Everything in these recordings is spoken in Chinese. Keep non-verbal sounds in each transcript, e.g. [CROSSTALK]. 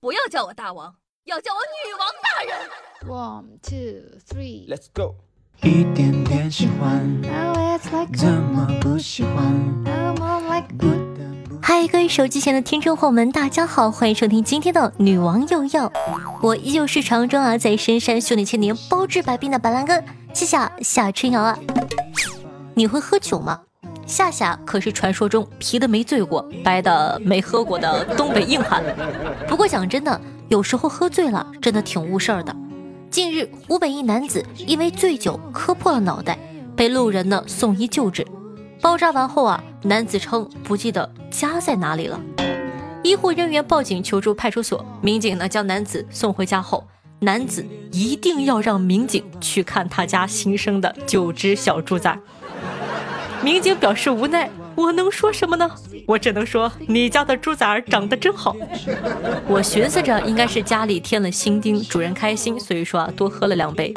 不要叫我大王，要叫我女王大人。One, two, three. Let's go。一点点喜欢，Now it's like 怎么不喜欢？I'm all like 不得不嗨，各位手机前的听众朋友们，大家好，欢迎收听今天的女王又要。我依旧是常中啊，在深山修炼千年、包治百病的板蓝根，谢谢夏春瑶啊。你会喝酒吗？夏夏可是传说中啤的没醉过、白的没喝过的东北硬汉。不过讲真的，有时候喝醉了真的挺误事儿的。近日，湖北一男子因为醉酒磕破了脑袋，被路人呢送医救治。包扎完后啊，男子称不记得家在哪里了。医护人员报警求助派出所，民警呢将男子送回家后，男子一定要让民警去看他家新生的九只小猪崽。民警表示无奈，我能说什么呢？我只能说你家的猪崽儿长得真好。我寻思着应该是家里添了新丁，主人开心，所以说啊多喝了两杯。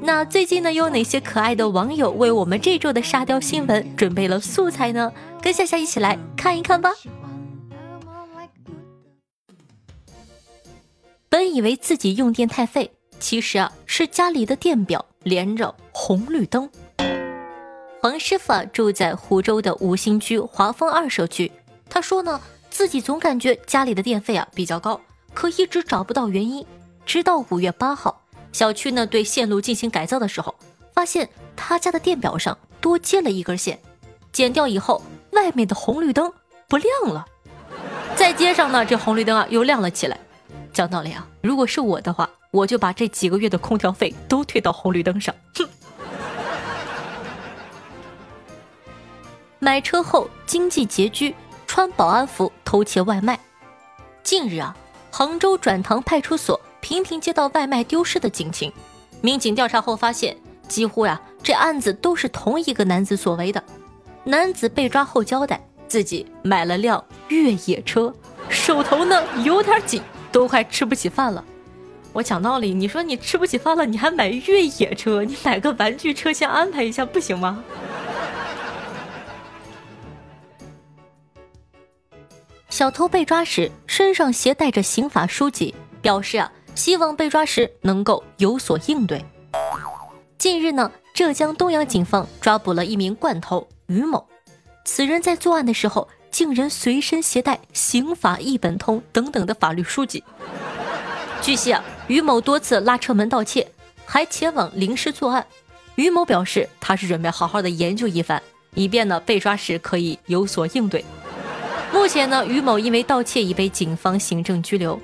那最近呢，有哪些可爱的网友为我们这周的沙雕新闻准备了素材呢？跟夏夏一起来看一看吧。本以为自己用电太费，其实啊是家里的电表连着红绿灯。黄师傅啊住在湖州的吴兴区华丰二社区，他说呢自己总感觉家里的电费啊比较高，可一直找不到原因。直到五月八号，小区呢对线路进行改造的时候，发现他家的电表上多接了一根线，剪掉以后，外面的红绿灯不亮了。再接上呢，这红绿灯啊又亮了起来。讲道理啊，如果是我的话，我就把这几个月的空调费都退到红绿灯上。哼。买车后经济拮据，穿保安服偷窃外卖。近日啊，杭州转塘派出所频频接到外卖丢失的警情，民警调查后发现，几乎呀、这案子都是同一个男子所为的。男子被抓后交代，自己买了辆越野车，手头呢有点紧，都快吃不起饭了。我讲道理，你说你吃不起饭了，你还买越野车？你买个玩具车先安排一下不行吗？小偷被抓时身上携带着刑法书籍，表示啊，希望被抓时能够有所应对。近日呢，浙江东阳警方抓捕了一名惯偷于某，此人在作案的时候竟然随身携带刑法一本通等等的法律书籍。据悉啊，于某多次拉车门盗窃，还前往临时作案。于某表示，他是准备好好的研究一番，以便呢被抓时可以有所应对。目前呢，于某因为盗窃已被警方行政拘留。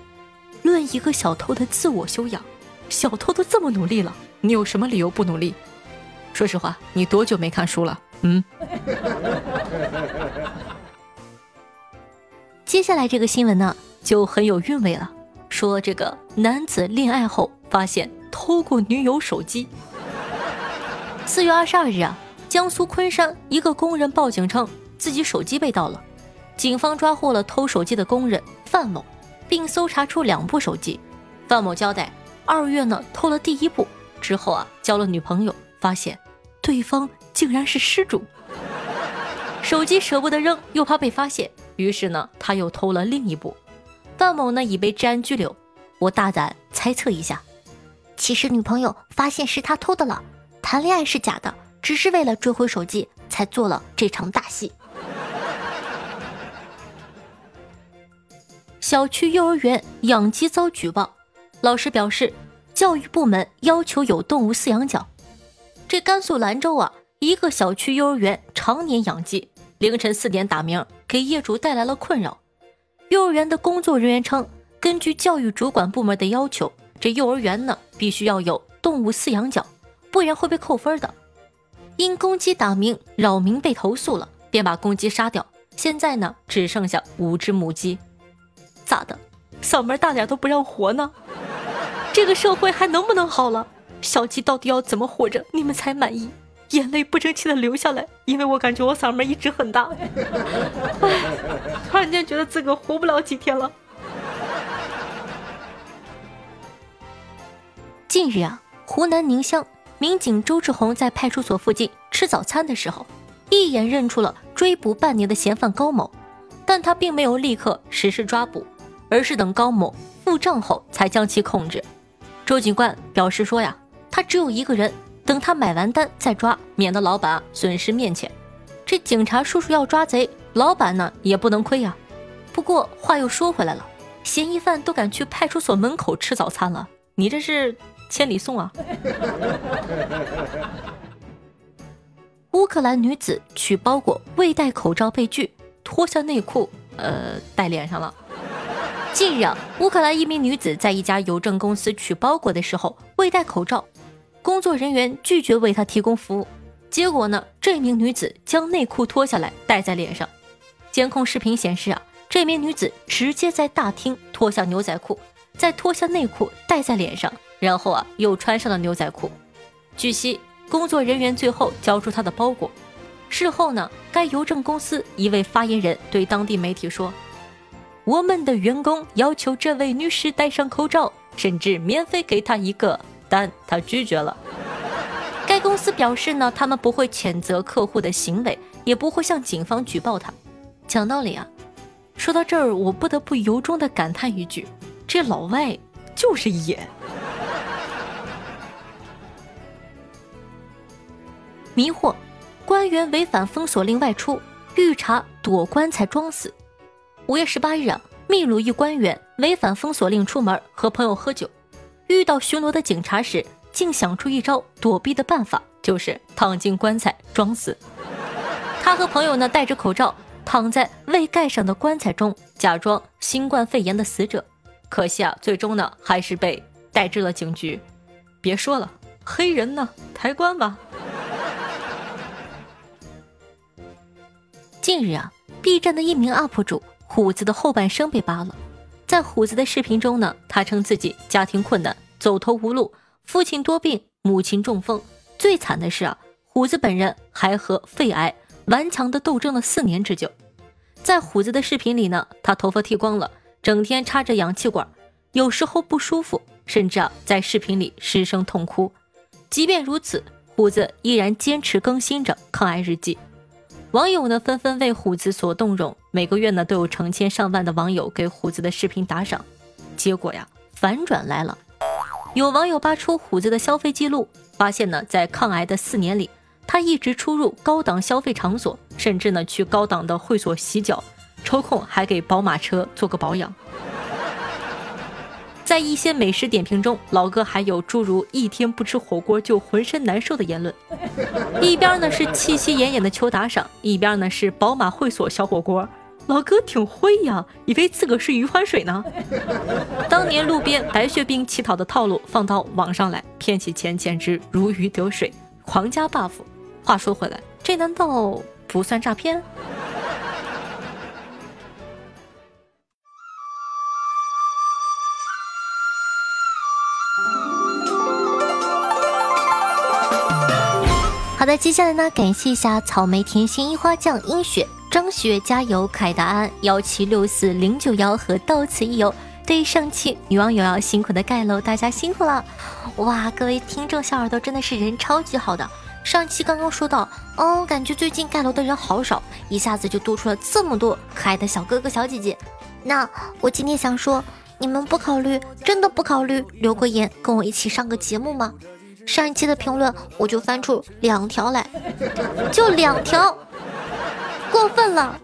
论一个小偷的自我修养，小偷都这么努力了，你有什么理由不努力？说实话，你多久没看书了？嗯。[LAUGHS] 接下来这个新闻呢，就很有韵味了。说这个男子恋爱后发现偷过女友手机。四月二十二日啊，江苏昆山一个工人报警称自己手机被盗了。警方抓获了偷手机的工人范某，并搜查出两部手机。范某交代，二月呢偷了第一部，之后啊交了女朋友，发现 [LAUGHS] 对方竟然是失主。[LAUGHS] 手机舍不得扔，又怕被发现，于是呢他又偷了另一部。范某呢已被治安拘留。我大胆猜测一下，其实女朋友发现是他偷的了，谈恋爱是假的，只是为了追回手机才做了这场大戏。小区幼儿园养鸡遭举报，老师表示，教育部门要求有动物饲养角。这甘肃兰州啊，一个小区幼儿园常年养鸡，凌晨四点打鸣，给业主带来了困扰。幼儿园的工作人员称，根据教育主管部门的要求，这幼儿园呢必须要有动物饲养角，不然会被扣分的。因公鸡打鸣扰民被投诉了，便把公鸡杀掉。现在呢，只剩下五只母鸡。咋的？嗓门大点都不让活呢？这个社会还能不能好了？小鸡到底要怎么活着，你们才满意？眼泪不争气的流下来，因为我感觉我嗓门一直很大。唉，突然间觉得自个活不了几天了。近日啊，湖南宁乡民警周志红在派出所附近吃早餐的时候，一眼认出了追捕半年的嫌犯高某，但他并没有立刻实施抓捕。而是等高某付账后才将其控制。周警官表示说呀，他只有一个人，等他买完单再抓，免得老板损失面前。这警察叔叔要抓贼，老板呢也不能亏呀。不过话又说回来了，嫌疑犯都敢去派出所门口吃早餐了，你这是千里送啊！乌克兰女子取包裹未戴口罩被拒，脱下内裤，呃，戴脸上了。近日，乌克兰一名女子在一家邮政公司取包裹的时候未戴口罩，工作人员拒绝为她提供服务。结果呢，这名女子将内裤脱下来戴在脸上。监控视频显示啊，这名女子直接在大厅脱下牛仔裤，再脱下内裤戴在脸上，然后啊又穿上了牛仔裤。据悉，工作人员最后交出她的包裹。事后呢，该邮政公司一位发言人对当地媒体说：“我们的员工要求这位女士戴上口罩，甚至免费给她一个，但她拒绝了。”该公司表示呢，他们不会谴责客户的行为，也不会向警方举报他。讲道理啊，说到这儿，我不得不由衷的感叹一句：这老外就是野。迷惑，官员违反封锁令外出，遇查躲棺材装死。五月十八日啊，秘鲁一官员违反封锁令出门和朋友喝酒，遇到巡逻的警察时。竟想出一招躲避的办法，就是躺进棺材装死。他和朋友呢戴着口罩躺在未盖上的棺材中，假装新冠肺炎的死者。可惜啊，最终呢还是被带至了警局。别说了，黑人呢，抬棺吧。近日啊，B 站的一名 UP 主虎子的后半生被扒了。在虎子的视频中呢，他称自己家庭困难，走投无路。父亲多病，母亲中风，最惨的是啊，虎子本人还和肺癌顽强的斗争了四年之久。在虎子的视频里呢，他头发剃光了，整天插着氧气管，有时候不舒服，甚至啊在视频里失声痛哭。即便如此，虎子依然坚持更新着抗癌日记。网友呢纷纷为虎子所动容，每个月呢都有成千上万的网友给虎子的视频打赏。结果呀，反转来了。有网友扒出虎子的消费记录，发现呢，在抗癌的四年里，他一直出入高档消费场所，甚至呢去高档的会所洗脚，抽空还给宝马车做个保养。在一些美食点评中，老哥还有诸如一天不吃火锅就浑身难受的言论。[LAUGHS] 一边呢是气息奄奄的求打赏，一边呢是宝马会所小火锅。老哥挺会呀，以为自个是余欢水呢。[LAUGHS] 当年路边白血病乞讨的套路放到网上来，骗起钱简直如鱼得水，狂加 buff。话说回来，这难道不算诈骗？好的，接下来呢，感谢一下草莓甜心、樱花酱、樱雪。张雪加油，凯达安幺七六四零九幺和到此一游，对上期女网友要辛苦的盖楼，大家辛苦了！哇，各位听众小耳朵真的是人超级好的。上期刚刚说到，哦，感觉最近盖楼的人好少，一下子就多出了这么多可爱的小哥哥小姐姐。那我今天想说，你们不考虑，真的不考虑留个言跟我一起上个节目吗？上一期的评论我就翻出两条来，就两条。过分了！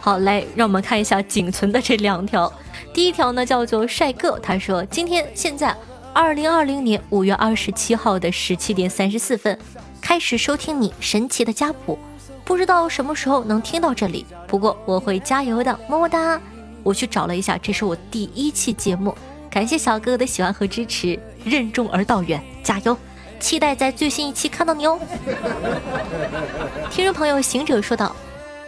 好嘞，让我们看一下仅存的这两条。第一条呢，叫做帅哥，他说今天现在二零二零年五月二十七号的十七点三十四分开始收听你神奇的家谱，不知道什么时候能听到这里，不过我会加油的，么么哒！我去找了一下，这是我第一期节目，感谢小哥哥的喜欢和支持，任重而道远，加油！期待在最新一期看到你哦。听众朋友行者说道：“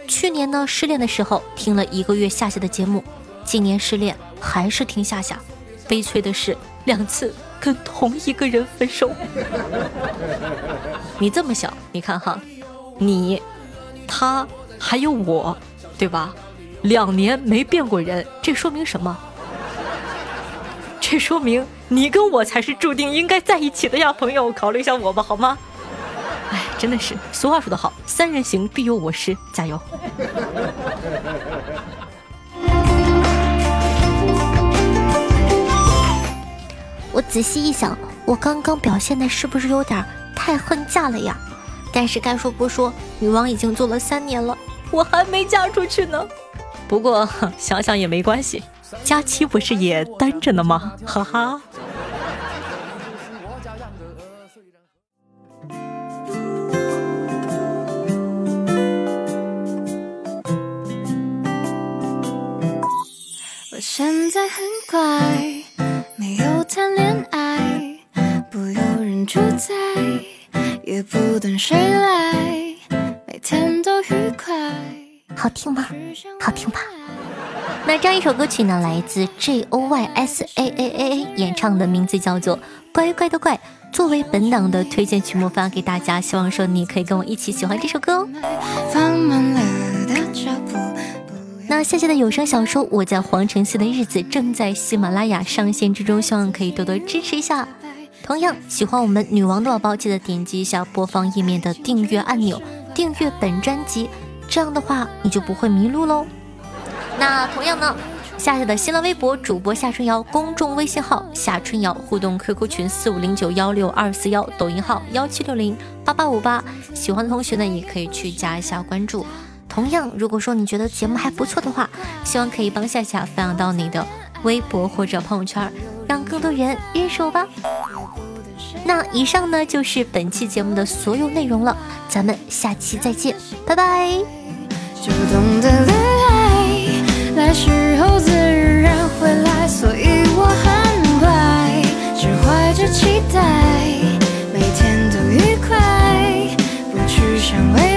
去年呢失恋的时候听了一个月夏夏的节目，今年失恋还是听夏夏。悲催的是两次跟同一个人分手。你这么想，你看哈，你、他还有我，对吧？两年没变过人，这说明什么？这说明你跟我才是注定应该在一起的呀朋友考虑一下我吧好吗？哎真的是俗话说得好三人行必有我师加油。我仔细一想我刚刚表现的是不是有点太恨嫁了呀？但是该说不说女王已经做了三年了。我还没嫁出去呢。不过 [LAUGHS] 想想也没关系。佳期不是也单着呢吗？哈哈。我现在很乖，没有谈恋爱，不有人主宰，也不等谁来，每天都愉快。好听吗？好听吧？那这样一首歌曲呢，来自 J O Y S A A A A 演唱的，名字叫做《乖乖的乖》，作为本档的推荐曲目发给大家，希望说你可以跟我一起喜欢这首歌哦。那下期的有声小说《我在皇城系的日子》正在喜马拉雅上线之中，希望可以多多支持一下。同样喜欢我们女王的宝宝，记得点击一下播放页面的订阅按钮，订阅本专辑，这样的话你就不会迷路喽。那同样呢，夏夏的新浪微博主播夏春瑶，公众微信号夏春瑶，互动 QQ 群四五零九幺六二四幺，抖音号幺七六零八八五八。喜欢的同学呢，也可以去加一下关注。同样，如果说你觉得节目还不错的话，希望可以帮夏夏分享到你的微博或者朋友圈，让更多人认识我吧。那以上呢就是本期节目的所有内容了，咱们下期再见，拜拜。时候自然会来，所以我很乖，只怀着期待，每天都愉快，不去想未来。